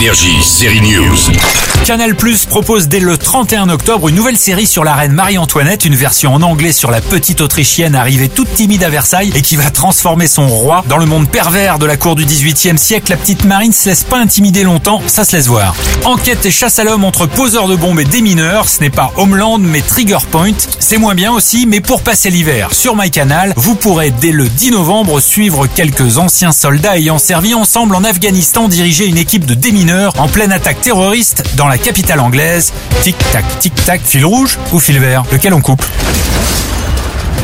Énergie, série. Canal Plus propose dès le 31 octobre une nouvelle série sur la reine Marie-Antoinette, une version en anglais sur la petite Autrichienne arrivée toute timide à Versailles et qui va transformer son roi dans le monde pervers de la cour du 18e siècle. La petite Marine se laisse pas intimider longtemps, ça se laisse voir. Enquête et chasse à l'homme entre poseurs de bombes et démineurs, ce n'est pas Homeland mais Trigger Point. C'est moins bien aussi, mais pour passer l'hiver sur MyCanal, vous pourrez dès le 10 novembre suivre quelques anciens soldats ayant servi ensemble en Afghanistan diriger une équipe de démineurs en pleine attaque terroriste dans la capitale anglaise. Tic-tac, tic-tac, fil rouge ou fil vert? Lequel on coupe?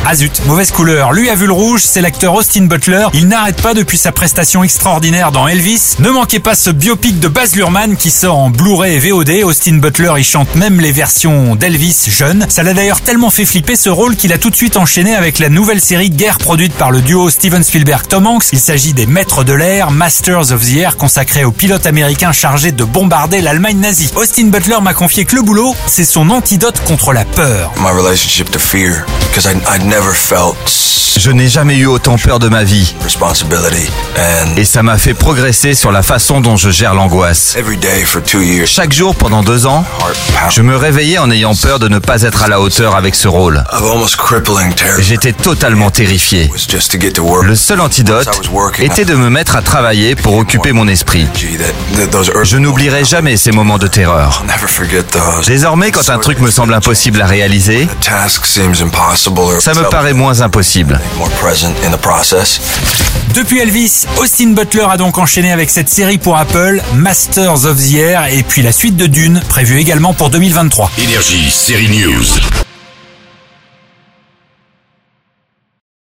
Ah zut, mauvaise couleur. Lui a vu le rouge, c'est l'acteur Austin Butler. Il n'arrête pas depuis sa prestation extraordinaire dans Elvis. Ne manquez pas ce biopic de Baz Luhrmann qui sort en Blu-ray et VOD. Austin Butler y chante même les versions d'Elvis jeune. Ça l'a d'ailleurs tellement fait flipper ce rôle qu'il a tout de suite enchaîné avec la nouvelle série Guerre produite par le duo Steven Spielberg-Tom Hanks. Il s'agit des Maîtres de l'air, Masters of the Air, consacré aux pilotes américains chargés de bombarder l'Allemagne nazie. Austin Butler m'a confié que le boulot, c'est son antidote contre la peur. Je n'ai jamais eu autant peur de ma vie et ça m'a fait progresser sur la façon dont je gère l'angoisse. Chaque jour pendant deux ans, je me réveillais en ayant peur de ne pas être à la hauteur avec ce rôle. of almost crippling terror J'étais totalement terrifié. Le seul antidote était de me mettre à travailler pour occuper mon esprit. Je n'oublierai jamais ces moments de terreur. Désormais, quand un truc me semble impossible à réaliser, The task seems impossible or ça me paraît moins impossible. Depuis Elvis, Austin Butler a donc enchaîné avec cette série pour Apple, Masters of the Air, et puis la suite de Dune, prévue pour 2023. Énergie, série News.